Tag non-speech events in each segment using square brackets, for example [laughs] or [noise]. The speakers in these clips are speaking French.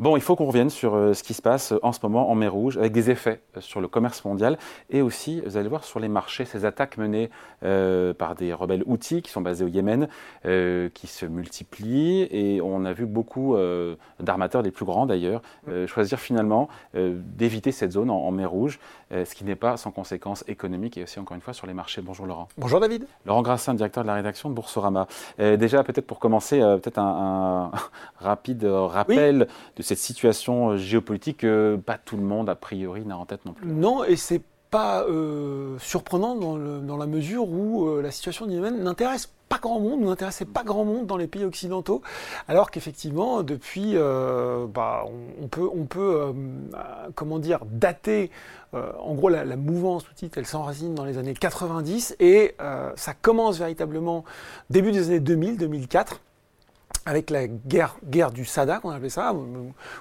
Bon, il faut qu'on revienne sur euh, ce qui se passe en ce moment en mer Rouge, avec des effets euh, sur le commerce mondial et aussi, vous allez voir, sur les marchés, ces attaques menées euh, par des rebelles outils qui sont basés au Yémen, qui se multiplient et on a vu beaucoup d'armateurs, les plus grands d'ailleurs, choisir finalement d'éviter cette zone en, mer Rouge, ce qui n'est pas sans conséquences économiques et aussi encore une fois sur les marchés. Bonjour Laurent. Bonjour David. Laurent Grassin, directeur de la rédaction de Boursorama. déjà, peut-être pour commencer, peut-être un, [laughs] rapide rappel de cette situation euh, géopolitique que pas tout le monde, a priori, n'a en tête non plus. Non, et c'est pas euh, surprenant dans, la mesure où euh, la situation du Yémen n'intéresse pas grand monde, n'intéressait pas grand monde dans les pays occidentaux, alors qu'effectivement, depuis, bah, on, peut, on peut comment dire, dater, en gros, la, mouvance tout elle s'enracine dans les années 90, et ça commence véritablement début des années 2000, 2004 avec la guerre, du Sada, qu'on appelait ça,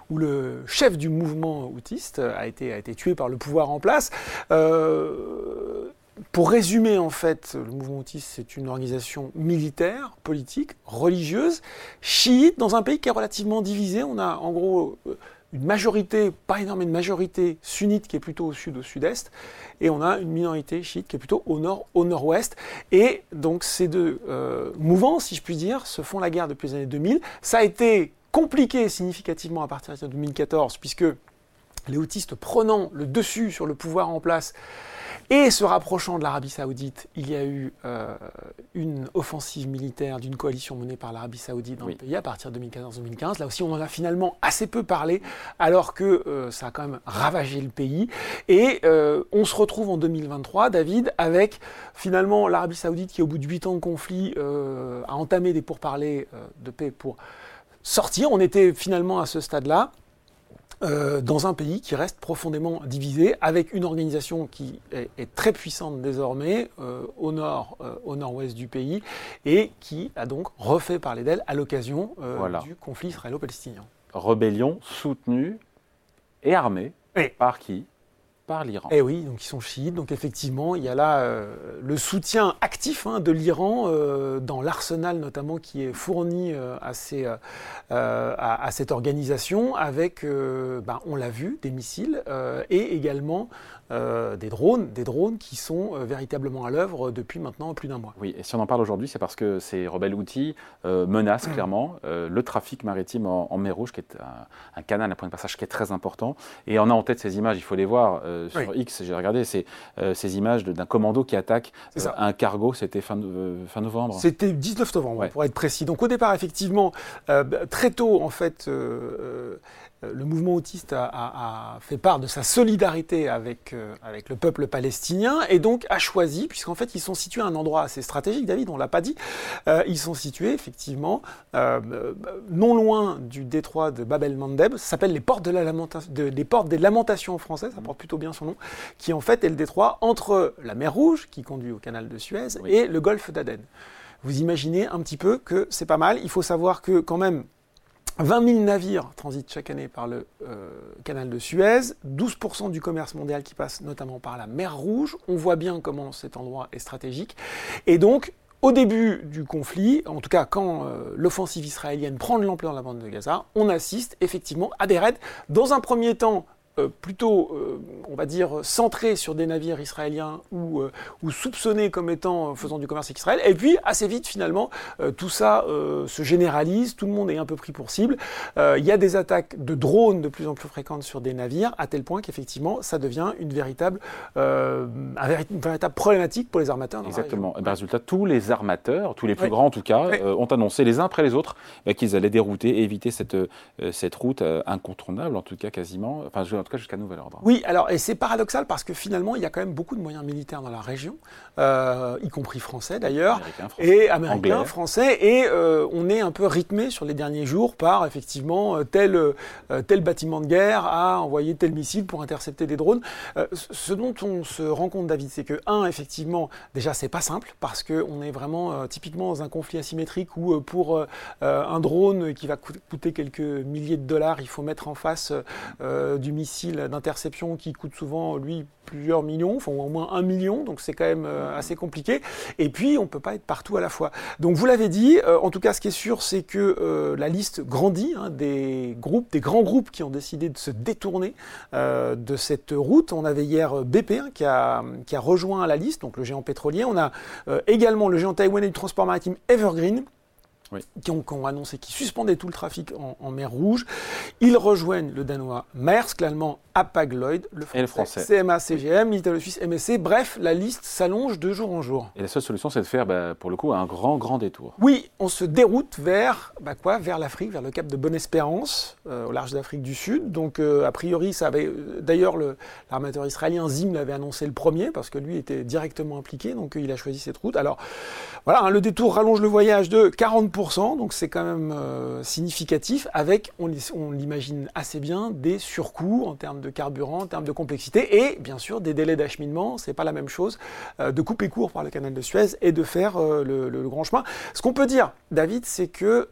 où le chef du mouvement autiste a été, tué par le pouvoir en place. Euh, pour résumer, en fait, le mouvement autiste, c'est une organisation militaire, politique, religieuse, chiite, dans un pays qui est relativement divisé. On a, en gros, une majorité, pas énorme, une majorité sunnite qui est plutôt au sud, au sud-est, et on a une minorité chiite qui est plutôt au nord, au nord-ouest. Et donc ces deux euh, mouvements, si je puis dire, se font la guerre depuis les années 2000. Ça a été compliqué significativement à partir de 2014, puisque les autistes prenant le dessus sur le pouvoir en place, et se rapprochant de l'Arabie saoudite, il y a eu euh, une offensive militaire d'une coalition menée par l'Arabie saoudite dans le pays à partir de 2014-2015. Là aussi, on en a finalement assez peu parlé, alors que euh, ça a quand même ravagé le pays. Et euh, on se retrouve en 2023, David, avec finalement l'Arabie saoudite qui, au bout de huit ans de conflit, a entamé des pourparlers de paix pour sortir. On était finalement à ce stade-là. Euh, dans un pays qui reste profondément divisé, avec une organisation qui est, très puissante désormais euh, au nord, euh, au nord-ouest du pays, et qui a donc refait parler d'elle à l'occasion du conflit israélo-palestinien. Rébellion soutenue et armée par qui? Par l'Iran. Eh oui, donc ils sont chiites. Donc effectivement, il y a là euh, le soutien actif hein, de l'Iran euh, dans l'arsenal notamment qui est fourni euh, à, à, cette organisation avec, ben, on l'a vu, des missiles et également des drones, des drones qui sont véritablement à l'œuvre depuis maintenant plus d'un mois. Oui, et si on en parle aujourd'hui, c'est parce que ces rebelles outils menacent mmh. clairement le trafic maritime en, mer Rouge, qui est un, canal, un point de passage qui est très important. Et on a en tête ces images, il faut les voir sur X, j'ai regardé, c'est ces images d'un commando qui attaque un cargo, c'était fin, fin, novembre. C'était 19 novembre, pour être précis. Donc au départ, effectivement, très tôt, en fait, euh, le mouvement autiste a, fait part de sa solidarité avec, euh, avec le peuple palestinien et donc a choisi, puisqu'en fait ils sont situés à un endroit assez stratégique, David, on l'a pas dit, euh, ils sont situés effectivement non loin du détroit de Bab el-Mandeb, ça s'appelle les portes, de la les portes des lamentations françaises, ça porte plutôt bien son nom, qui en fait est le détroit entre la mer Rouge, qui conduit au canal de Suez, et le golfe d'Aden. Vous imaginez un petit peu que c'est pas mal, il faut savoir que quand même 20 000 navires transitent chaque année par le euh, canal de Suez, 12% du commerce mondial qui passe notamment par la mer Rouge. On voit bien comment cet endroit est stratégique. Et donc, au début du conflit, en tout cas quand euh, l'offensive israélienne prend de l'ampleur de la bande de Gaza, on assiste effectivement à des raids, dans un premier temps plutôt, euh, on va dire, centré sur des navires israéliens ou, euh, ou soupçonnés comme étant faisant du commerce avec Israël. Et puis, assez vite, finalement, tout ça se généralise, tout le monde est un peu pris pour cible. Il y a des attaques de drones de plus en plus fréquentes sur des navires, à tel point qu'effectivement, ça devient une véritable, véritable problématique pour les armateurs. Exactement. Et ben, résultat, tous les armateurs, tous les plus grands en tout cas, ont annoncé les uns après les autres bah, qu'ils allaient dérouter et éviter cette, cette route incontournable, en tout cas quasiment. Enfin, en tout cas jusqu'à nouvel ordre. Oui, alors, et c'est paradoxal parce que finalement, il y a quand même beaucoup de moyens militaires dans la région, euh, y compris français d'ailleurs, et américains, français, et euh, on est un peu rythmé sur les derniers jours par effectivement euh, tel, tel bâtiment de guerre a envoyé tel missile pour intercepter des drones. ce dont on se rend compte, David, c'est que, un, effectivement, déjà, c'est pas simple parce qu'on est vraiment typiquement dans un conflit asymétrique où pour un drone qui va coûter quelques milliers de dollars, il faut mettre en face du missile d'interception qui coûte souvent, lui, plusieurs millions, enfin au moins un million, donc c'est quand même euh, assez compliqué. Et puis, on ne peut pas être partout à la fois. Donc, vous l'avez dit, euh, en tout cas, ce qui est sûr, c'est que euh, la liste grandit hein, des groupes, des grands groupes qui ont décidé de se détourner de cette route. On avait hier BP hein, qui, a, qui a rejoint la liste, donc le géant pétrolier. On a également le géant taïwanais du transport maritime Evergreen qui, ont, annoncé qu'ils suspendaient tout le trafic en, mer Rouge. Ils rejoignent le Danois Maersk, l'Allemand Hapag-Lloyd, le français, CMA CGM, l'italo-suisse MSC. Bref, la liste s'allonge de jour en jour. Et la seule solution, c'est de faire, bah, pour le coup, un grand, grand détour. Oui, on se déroute vers bah, quoi? Vers l'Afrique, vers le cap de Bonne-Espérance, euh, au large d'Afrique du Sud. Donc, euh, a priori, ça avait. Euh, d'ailleurs, l'armateur israélien Zim l'avait annoncé le premier, parce que lui était directement impliqué, donc il a choisi cette route. Alors, voilà, hein, le détour rallonge le voyage de 40% donc c'est quand même euh, significatif, avec, on, l'imagine assez bien, des surcoûts en termes de carburant, en termes de complexité, et bien sûr des délais d'acheminement, c'est pas la même chose euh, de couper court par le canal de Suez et de faire euh, le, grand chemin. Ce qu'on peut dire, David, c'est que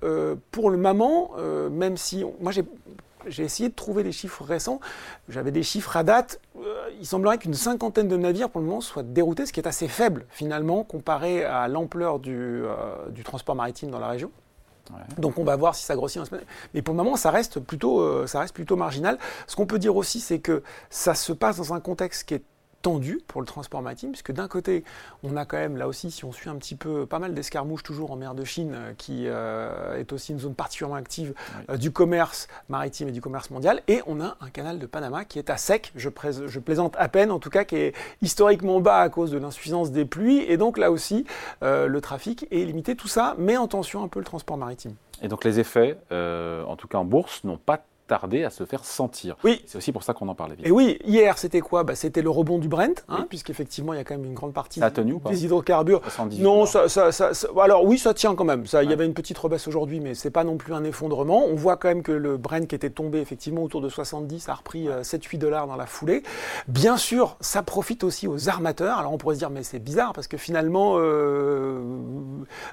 pour le moment, même si, moi j'ai j'ai essayé de trouver des chiffres récents. J'avais des chiffres à date. Euh, il semblerait qu'une cinquantaine de navires pour le moment soient déroutés, ce qui est assez faible finalement comparé à l'ampleur du, euh, transport maritime dans la région. Donc on va voir si ça grossit. Mais pour le moment, ça reste plutôt, euh, ça reste plutôt marginal. Ce qu'on peut dire aussi, c'est que ça se passe dans un contexte qui est tendu pour le transport maritime, puisque d'un côté, on a quand même, là aussi, si on suit un petit peu, pas mal d'escarmouches toujours en mer de Chine, euh, qui euh, est aussi une zone particulièrement active euh, du commerce maritime et du commerce mondial, et on a un canal de Panama qui est à sec, je, je plaisante à peine, en tout cas, qui est historiquement bas à cause de l'insuffisance des pluies, et donc là aussi, le trafic est limité. Tout ça met en tension un peu le transport maritime. Et donc les effets, en tout cas en bourse, n'ont pas tarder à se faire sentir. Oui. C'est aussi pour ça qu'on en parlait. Et oui, hier, c'était quoi? Bah, C'était le rebond du Brent, hein, puisqu'effectivement, il y a quand même une grande partie des hydrocarbures. non, ça, ça, ça, alors oui, ça tient quand même. Ça, Il y avait une petite rebaisse aujourd'hui, mais c'est pas non plus un effondrement. On voit quand même que le Brent qui était tombé effectivement autour de 70 a repris 7-8 euh, dollars dans la foulée. Bien sûr, ça profite aussi aux armateurs. Alors on pourrait se dire, mais c'est bizarre, parce que finalement, euh,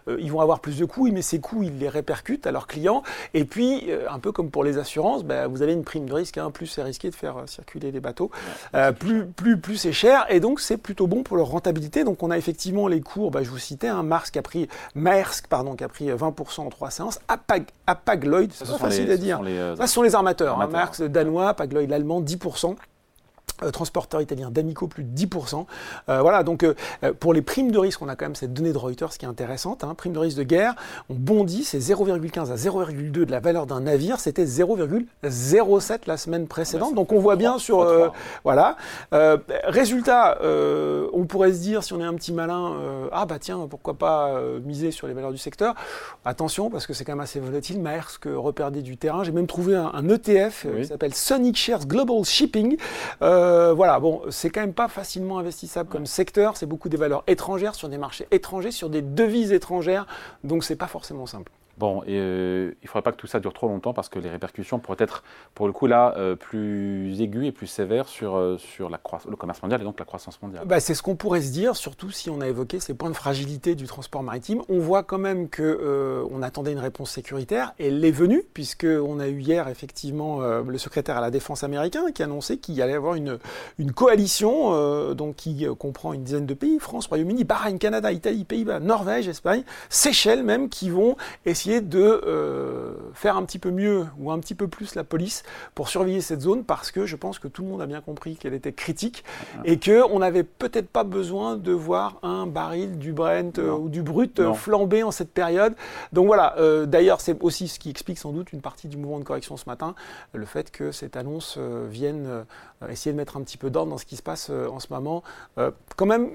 euh, ils vont avoir plus de coûts, mais ces coûts, ils les répercutent à leurs clients. Et puis, un peu comme pour les assurances, bah, vous avez une prime de risque. Hein. plus c'est risqué de faire euh, circuler les bateaux, euh, plus, plus, plus c'est cher. Et donc, c'est plutôt bon pour leur rentabilité. Donc, on a effectivement les cours, bah, je vous citais, hein, qui a pris, Maersk pardon, qui a pris 20% en trois séances, Apag, Apag Lloyd, c'est pas facile à dire. Euh, ça, ce sont les armateurs. Hein. armateurs hein, danois, Apag Lloyd l'allemand, 10%. Euh, transporteur italien d'Amico, plus de 10%. Euh, voilà, donc euh, pour les primes de risque, on a quand même cette donnée de Reuters qui est intéressante. Hein. Prime de risque de guerre, on bondit, c'est 0,15 à 0,2 de la valeur d'un navire. C'était 0,07 la semaine précédente. donc on voit bien sur... voilà. résultat, on pourrait se dire, si on est un petit malin, ah bah tiens, pourquoi pas miser sur les valeurs du secteur. Attention, parce que c'est quand même assez volatile. Maersk reperdait du terrain. J'ai même trouvé un, ETF qui s'appelle Sonic Shares Global Shipping. Euh, voilà, bon, c'est quand même pas facilement investissable comme secteur. C'est beaucoup des valeurs étrangères sur des marchés étrangers, sur des devises étrangères. Donc c'est pas forcément simple. Bon, et euh, il ne faudrait pas que tout ça dure trop longtemps parce que les répercussions pourraient être, pour le coup, là, euh, plus aiguës et plus sévères sur, euh, sur la le commerce mondial et donc la croissance mondiale. Bah, c'est ce qu'on pourrait se dire, surtout si on a évoqué ces points de fragilité du transport maritime. On voit quand même qu'on attendait une réponse sécuritaire et elle est venue, puisqu'on a eu hier, effectivement, le secrétaire à la défense américain qui annonçait qu'il y allait avoir une, une coalition donc, qui comprend une dizaine de pays, France, Royaume-Uni, Bahreïn, Canada, Italie, Pays-Bas, Norvège, Espagne, Seychelles même, qui vont essayer de euh, faire un petit peu mieux ou un petit peu plus la police pour surveiller cette zone parce que je pense que tout le monde a bien compris qu'elle était critique et qu'on n'avait peut-être pas besoin de voir un baril du Brent euh, ou du brut euh, flamber en cette période. Donc voilà, d'ailleurs c'est aussi ce qui explique sans doute une partie du mouvement de correction ce matin, le fait que cette annonce vienne essayer de mettre un petit peu d'ordre dans ce qui se passe en ce moment. quand même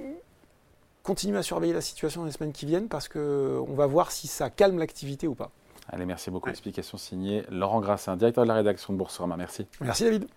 continuer à surveiller la situation dans les semaines qui viennent parce qu'on va voir si ça calme l'activité ou pas. Allez, merci beaucoup. Explication signée Laurent Grassin, directeur de la rédaction de Boursorama. Merci. Merci David.